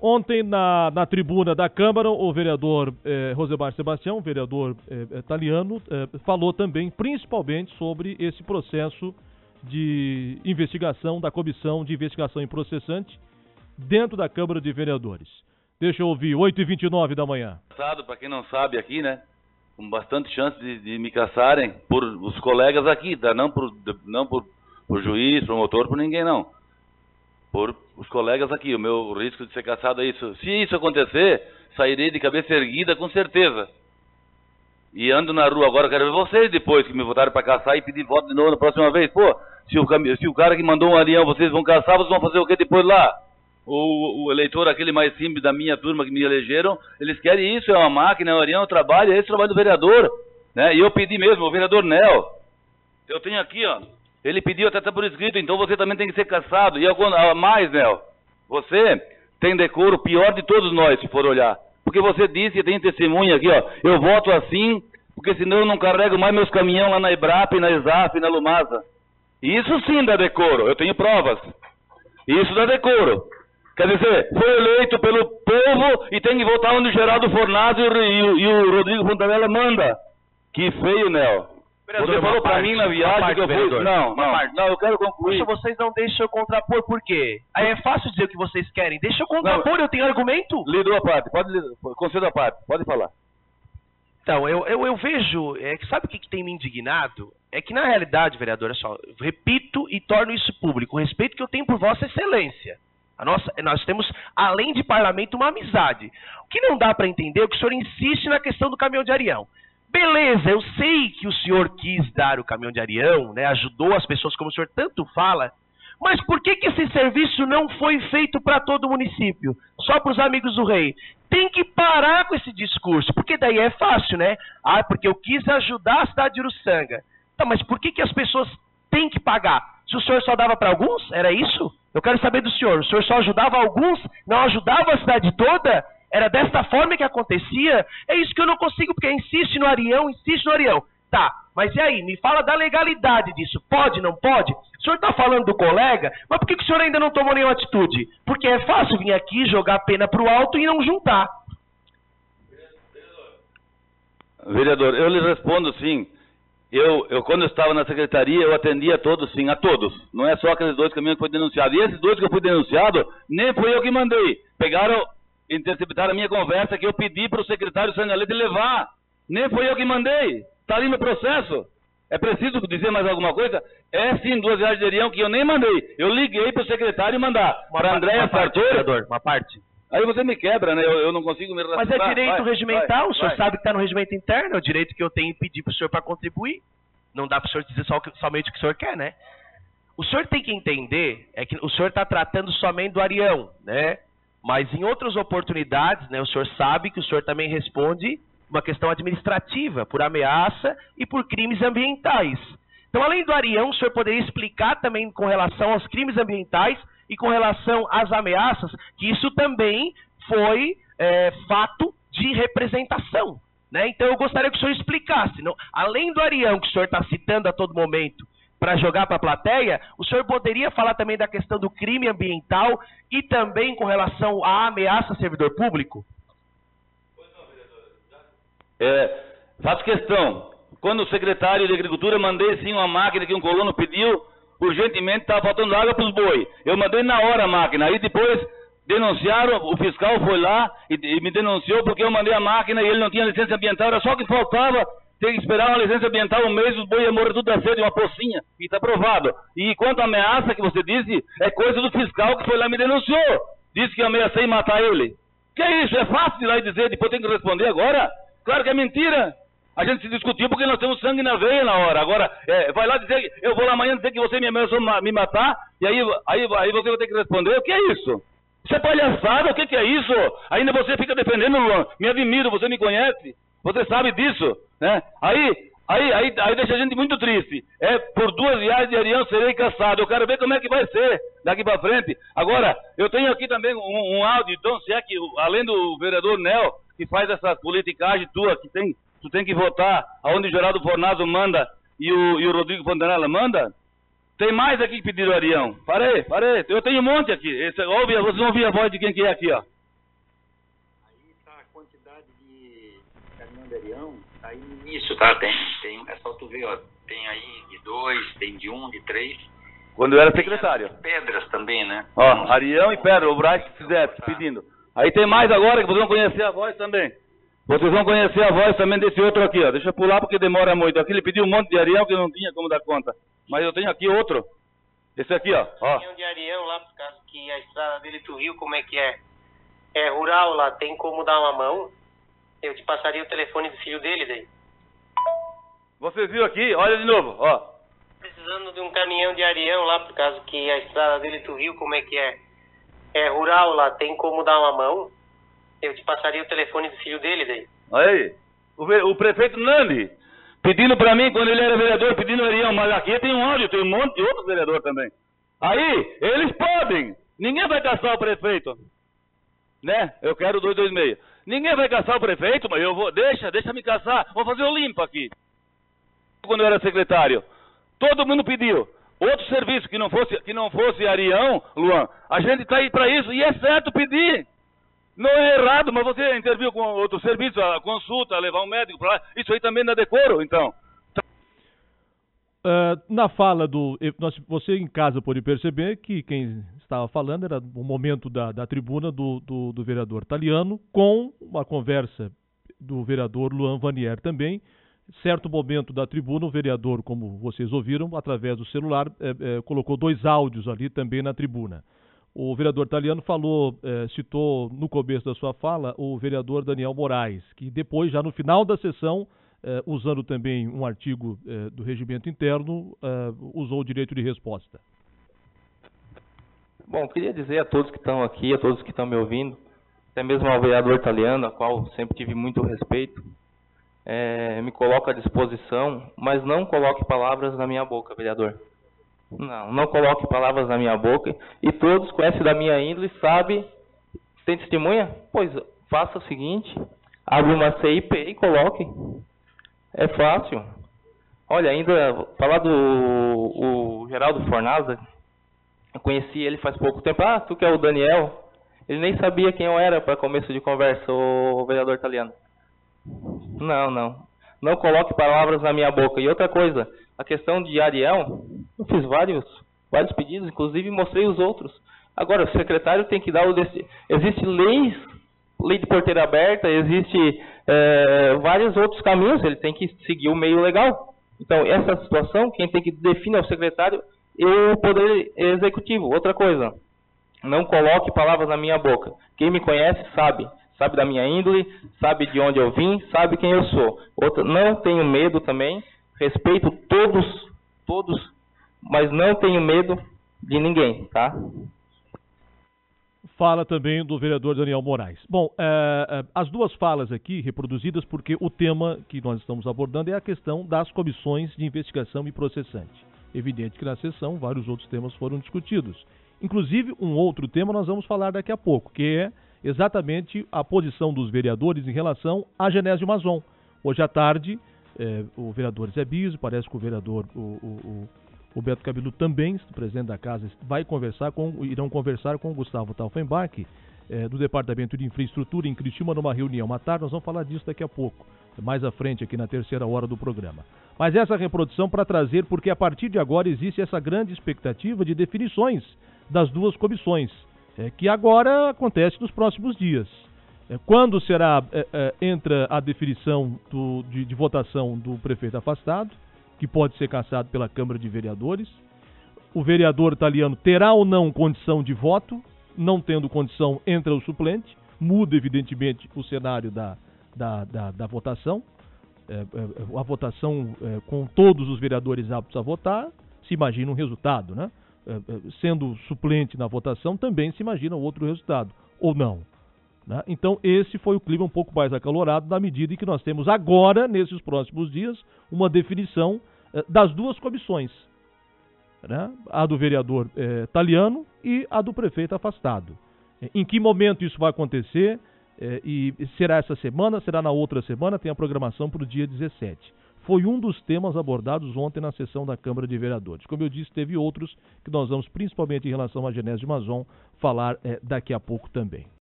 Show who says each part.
Speaker 1: Ontem, na, na tribuna da Câmara, o vereador eh, Rosemar Sebastião, vereador eh, italiano, eh, falou também, principalmente, sobre esse processo de investigação da Comissão de Investigação em Processante dentro da Câmara de Vereadores. Deixa eu ouvir, 8h29 da manhã.
Speaker 2: Para quem não sabe aqui, né? Com bastante chance de, de, me caçarem por os colegas aqui, tá? Não por, não por, por juiz, promotor, por ninguém, não. Por os colegas aqui. O meu risco de ser caçado é isso. Se isso acontecer, sairei de cabeça erguida com certeza. E ando na rua agora, quero ver vocês depois que me votaram para caçar e pedir voto de novo na próxima vez. Pô, se o, se o cara que mandou um arião vocês vão caçar, vocês vão fazer o que depois lá? O, o, eleitor, aquele mais simples da minha turma que me elegeram, eles querem isso, é uma máquina, é um arião, é um trabalho, é esse o trabalho do vereador. Né? E eu pedi mesmo, o vereador Nel, eu tenho aqui, ó, ele pediu até, até por escrito, então você também tem que ser caçado. E eu, mais, Nel, você tem decoro pior de todos nós, se for olhar. Porque você disse, e tem testemunha aqui, ó, eu voto assim, porque senão eu não carrego mais meus caminhões lá na EBRAP, na ESAF, na Lumasa. Isso sim dá decoro, eu tenho provas. Isso dá decoro. Quer dizer, foi eleito pelo povo e tem que votar onde o Geraldo Fornazzo e, e, e o Rodrigo Fontanella manda. Que feio, Nel. Vereador, você falou para mim na viagem parte, que eu fui. Não, não, não, eu quero concluir.
Speaker 3: Poxa, vocês não deixam eu contrapor, por quê? Aí é fácil dizer o que vocês querem. Deixa eu contrapor, não, eu tenho argumento.
Speaker 2: Lido a parte, pode concedo a parte, pode falar.
Speaker 3: Então, eu, eu, eu vejo, é, sabe o que, que tem me indignado? É que na realidade, vereador, é só, repito e torno isso público, o respeito que eu tenho por Vossa Excelência. A nossa, nós temos, além de parlamento, uma amizade. O que não dá para entender é que o senhor insiste na questão do caminhão de Arião. Beleza, eu sei que o senhor quis dar o caminhão de Arião, né, ajudou as pessoas, como o senhor tanto fala, mas por que, que esse serviço não foi feito para todo o município? Só para os amigos do rei? Tem que parar com esse discurso, porque daí é fácil, né? Ah, porque eu quis ajudar a cidade de Uruçanga. Tá, mas por que, que as pessoas têm que pagar? Se o senhor só dava para alguns, era isso? Eu quero saber do senhor. O senhor só ajudava alguns, não ajudava a cidade toda? Era desta forma que acontecia? É isso que eu não consigo, porque insiste no Arião, insiste no Arião. Tá, mas e aí? Me fala da legalidade disso. Pode, não pode? O senhor está falando do colega, mas por que, que o senhor ainda não tomou nenhuma atitude? Porque é fácil vir aqui jogar a pena para o alto e não juntar.
Speaker 2: Vereador, eu lhe respondo sim. Eu, eu, quando eu estava na secretaria, eu atendia a todos, sim, a todos. Não é só aqueles dois que foi denunciado. E esses dois que eu fui denunciado, nem fui eu que mandei. Pegaram, interceptaram a minha conversa que eu pedi para o secretário Sangalete levar. Nem foi eu que mandei. Está ali no processo. É preciso dizer mais alguma coisa? É sim, duas viagens de Arião que eu nem mandei. Eu liguei para o secretário mandar. Para Andréa Sartori.
Speaker 3: Uma parte.
Speaker 2: Aí você me quebra, né? Eu, eu não consigo me
Speaker 3: Mas é direito vai, regimental, vai, o senhor vai. sabe que está no regimento interno, é o direito que eu tenho em pedir para o senhor para contribuir. Não dá para o senhor dizer só, somente o que o senhor quer, né? O senhor tem que entender é que o senhor está tratando somente do Arião, né? Mas em outras oportunidades, né, o senhor sabe que o senhor também responde uma questão administrativa, por ameaça e por crimes ambientais. Então, além do Arião, o senhor poderia explicar também com relação aos crimes ambientais e com relação às ameaças, que isso também foi é, fato de representação. Né? Então eu gostaria que o senhor explicasse. Não, além do Arião, que o senhor está citando a todo momento para jogar para a plateia, o senhor poderia falar também da questão do crime ambiental e também com relação à ameaça a servidor público?
Speaker 2: É, faço questão. Quando o secretário de Agricultura mandei sim uma máquina que um colono pediu, urgentemente estava faltando água para os boi. Eu mandei na hora a máquina. Aí depois denunciaram, o fiscal foi lá e, e, me denunciou porque eu mandei a máquina e ele não tinha licença ambiental. Era só que faltava ter que esperar uma licença ambiental um mês, os boi iam morrer tudo da sede, uma pocinha. E está provado. E quanto à ameaça que você disse, é coisa do fiscal que foi lá e me denunciou. Disse que eu ameacei matar ele. Que é isso? É fácil de lá e dizer, depois tem que responder agora? Claro que é mentira. A gente se discutiu porque nós temos sangue na veia na hora. Agora, é, vai lá dizer, eu vou lá amanhã dizer que você me ameaçou me matar, e aí, aí, aí você vai ter que responder. O que é isso? Isso é palhaçada, o que, que é isso? Ainda você fica defendendo, Luan. Me admiro, você me conhece. Você sabe disso, né? Aí, aí, aí, aí deixa a gente muito triste. É, por duas viagens de Arião serei caçado. Eu quero ver como é que vai ser daqui para frente. Agora, eu tenho aqui também um, um áudio, então, se é que, além do vereador Nel, que faz essa politicagem tua, que tem tu tem que votar aonde o Geraldo Fornazo manda e o, e o Rodrigo Fontanella manda? Tem mais aqui que pediram Arião. Parei, parei. Eu tenho um monte aqui. Esse, ouve, vocês vão ouvir a voz de quem que é aqui, ó.
Speaker 4: De Arião, tá aí no início, tá? Tem, tem, é só tu ver, ó, tem aí de dois, tem de um, de três.
Speaker 2: Quando eu era secretário.
Speaker 4: Pedras também, né?
Speaker 2: Ó, Arião e Pedra, o Braz que fizesse, pedindo. Aí tem mais agora que vocês vão conhecer a voz também. Vocês vão conhecer a voz também desse outro aqui, ó. Deixa eu pular porque demora muito. Aqui ele pediu um monte de Arião que não tinha como dar conta. Mas eu tenho aqui outro. Esse aqui, ó. ó.
Speaker 5: de Arião lá, por causa que a estrada dele tu viu como é que é. É rural lá, tem como dar uma mão. Eu te passaria o telefone do filho dele daí.
Speaker 2: Vocês viram aqui? Olha de novo, ó.
Speaker 5: Precisando de um caminhão de Arião lá, por causa que a estrada dele tu viu como é que é. É rural lá, tem como dar uma mão. Eu te passaria o telefone do filho dele daí.
Speaker 2: Olha aí. O, o prefeito Nandi pedindo pra mim, quando ele era vereador, pedindo Arião, mas aqui tem um áudio, tem um monte de outros vereadores também. Aí, eles podem. Ninguém vai caçar o prefeito. Né? Eu quero 226. Ninguém vai caçar o prefeito, mas eu vou. Deixa, deixa me caçar. Vou fazer o limpo aqui. Quando eu era secretário, todo mundo pediu. Outro serviço que não fosse, que não fosse Arião, Luan, a gente tá aí pra isso, e é certo pedir. Não é errado, mas você interviu com outro serviço, a consulta, levar um médico pra lá. Isso aí também não é decoro, então.
Speaker 1: Ah, na fala do. você em casa pôde perceber que quem estava falando era o momento da, da tribuna do, do, do vereador Taliano, com uma conversa do vereador Luan Vanier também. Certo momento da tribuna, o vereador, como vocês ouviram, através do celular, eh, eh, colocou dois áudios ali também na tribuna. O vereador Taliano falou, eh, citou no começo da sua fala o vereador Daniel Moraes, que depois, já no final da sessão, eh, usando também um artigo eh, do regimento interno, eh, usou o direito de resposta.
Speaker 6: Bom, queria dizer a todos que estão aqui, a todos que estão me ouvindo, até mesmo ao vereador italiano, a qual sempre tive muito respeito, eh, me coloco à disposição, mas não coloque palavras na minha boca, vereador. Não, não coloque palavras na minha boca. E todos conhecem da minha índole, sabe? Tem testemunha? Pois faça o seguinte, abre uma CIP e coloque. É fácil. Olha, ainda falar do o Geraldo Fornaza, eu conheci ele faz pouco tempo. Ah, tu que é o Daniel? Ele nem sabia quem eu era para começo de conversa, o vereador italiano. Não, não. Não coloque palavras na minha boca. E outra coisa, a questão de Ariel, eu fiz vários, vários pedidos, inclusive mostrei os outros. Agora, o secretário tem que dar o destino. Existe leis, lei de porteira aberta, existe eh, vários outros caminhos, ele tem que seguir o meio legal. Então, essa situação, quem tem que definir é o secretário e o poder executivo. Outra coisa, não coloque palavras na minha boca. Quem me conhece sabe, sabe da minha índole, sabe de onde eu vim, sabe quem eu sou. Outra, não tenho medo também, respeito todos, todos, mas não tenho medo de ninguém, tá?
Speaker 1: Fala também do vereador Daniel Moraes. Bom, eh, as duas falas aqui reproduzidas porque o tema que nós estamos abordando é a questão das comissões de investigação e processante. Evidente que na sessão vários outros temas foram discutidos. Inclusive, um outro tema nós vamos falar daqui a pouco, que é exatamente a posição dos vereadores em relação à Genésio Mazon. Hoje à tarde, eh, o vereador Zé Biso, parece que o vereador, o- o- o Beto Cabilu também, presidente da casa, vai conversar com, irão conversar com o Gustavo Taufenbach, eh, do Departamento de Infraestrutura em Criciúma, numa reunião à tarde. Nós vamos falar disso daqui a pouco, mais à frente aqui na terceira hora do programa. Mas essa reprodução para trazer, porque a partir de agora existe essa grande expectativa de definições das duas comissões, eh, que agora acontece nos próximos dias. Eh, Quando será entra a definição do- de, de votação do prefeito afastado, que pode ser cassado pela Câmara de Vereadores? O vereador italiano terá ou não condição de voto? Não tendo condição, entra o suplente. Muda, evidentemente, o cenário da, da, da, da votação. É, é, a votação é, com todos os vereadores aptos a votar, se imagina um resultado, né? É, é, sendo suplente na votação, também se imagina outro resultado, ou não. Né? Então, esse foi o clima um pouco mais acalorado, na medida em que nós temos agora, nesses próximos dias, uma definição eh, das duas comissões. Né? A do vereador eh, Taliano e a do prefeito afastado. Eh, Em que momento isso vai acontecer? Eh, e será essa semana? Será na outra semana? Tem a programação para o dia 17. Foi um dos temas abordados ontem na sessão da Câmara de Vereadores. Como eu disse, teve outros que nós vamos, principalmente em relação à Genésio Mazon, falar eh, daqui a pouco também.